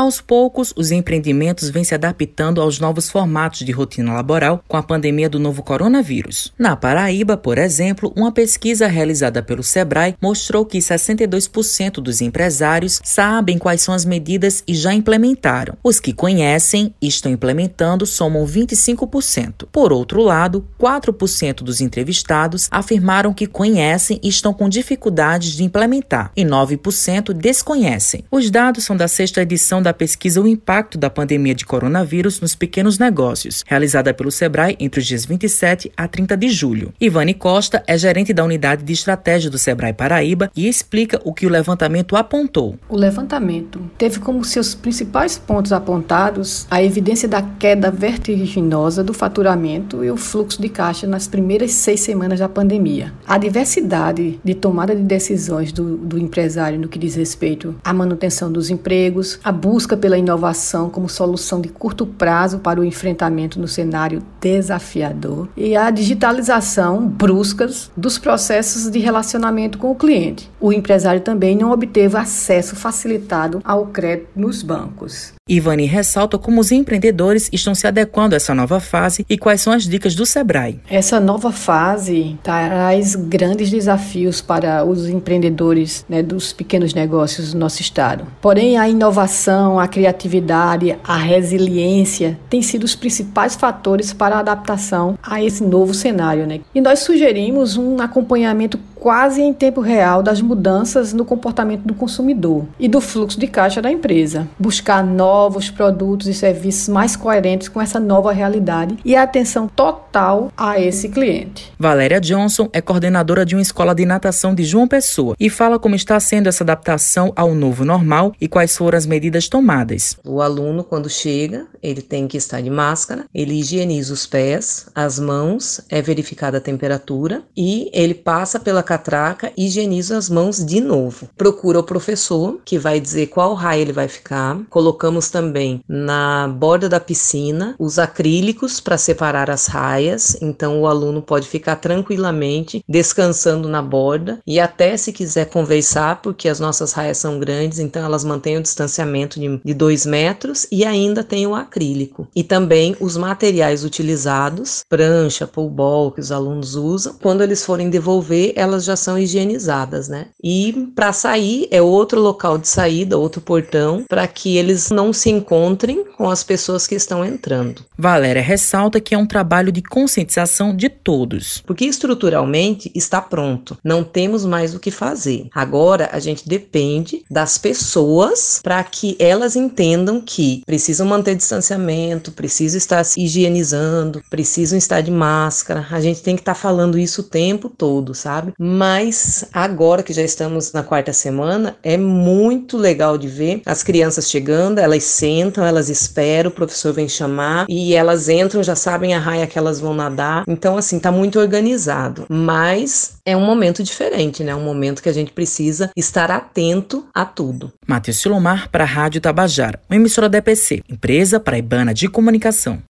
Aos poucos, os empreendimentos vêm se adaptando aos novos formatos de rotina laboral com a pandemia do novo coronavírus. Na Paraíba, por exemplo, uma pesquisa realizada pelo Sebrae mostrou que 62% dos empresários sabem quais são as medidas e já implementaram. Os que conhecem e estão implementando somam 25%. Por outro lado, 4% dos entrevistados afirmaram que conhecem e estão com dificuldades de implementar, e 9% desconhecem. Os dados são da sexta edição da pesquisa O Impacto da Pandemia de Coronavírus nos Pequenos Negócios, realizada pelo Sebrae entre os dias 27 a 30 de julho. Ivane Costa é gerente da unidade de estratégia do Sebrae Paraíba e explica o que o levantamento apontou. O levantamento teve como seus principais pontos apontados a evidência da queda vertiginosa do faturamento e o fluxo de caixa nas primeiras seis semanas da pandemia. A diversidade de tomada de decisões do, do empresário no que diz respeito à manutenção dos empregos, a busca pela inovação como solução de curto prazo para o enfrentamento no cenário desafiador e a digitalização bruscas dos processos de relacionamento com o cliente. O empresário também não obteve acesso facilitado ao crédito nos bancos. Ivani ressalta como os empreendedores estão se adequando a essa nova fase e quais são as dicas do Sebrae. Essa nova fase traz grandes desafios para os empreendedores né, dos pequenos negócios do nosso estado. Porém, a inovação, a criatividade, a resiliência têm sido os principais fatores para a adaptação a esse novo cenário. Né? E nós sugerimos um acompanhamento quase em tempo real das mudanças no comportamento do consumidor e do fluxo de caixa da empresa. Buscar novos produtos e serviços mais coerentes com essa nova realidade e a atenção total a esse cliente. Valéria Johnson é coordenadora de uma escola de natação de João Pessoa e fala como está sendo essa adaptação ao novo normal e quais foram as medidas tomadas. O aluno, quando chega, ele tem que estar de máscara, ele higieniza os pés, as mãos, é verificada a temperatura e ele passa pela catraca, higieniza as mãos de novo. Procura o professor, que vai dizer qual raio ele vai ficar. Colocamos também na borda da piscina os acrílicos para separar as raias, então o aluno pode ficar tranquilamente descansando na borda e até se quiser conversar, porque as nossas raias são grandes, então elas mantêm o distanciamento de 2 metros e ainda tem o acrílico. E também os materiais utilizados, prancha, pull ball que os alunos usam, quando eles forem devolver, elas elas já são higienizadas, né? E para sair é outro local de saída, outro portão, para que eles não se encontrem com as pessoas que estão entrando. Valéria ressalta que é um trabalho de conscientização de todos. Porque estruturalmente está pronto, não temos mais o que fazer. Agora a gente depende das pessoas para que elas entendam que precisam manter distanciamento, precisam estar se higienizando, precisam estar de máscara. A gente tem que estar tá falando isso o tempo todo, sabe? Mas agora que já estamos na quarta semana, é muito legal de ver as crianças chegando, elas sentam, elas esperam, o professor vem chamar e elas entram, já sabem a raia que elas vão nadar. Então, assim, tá muito organizado. Mas é um momento diferente, né? Um momento que a gente precisa estar atento a tudo. Matheus Silomar para a Rádio Tabajara, uma emissora da EPC, empresa paraibana de comunicação.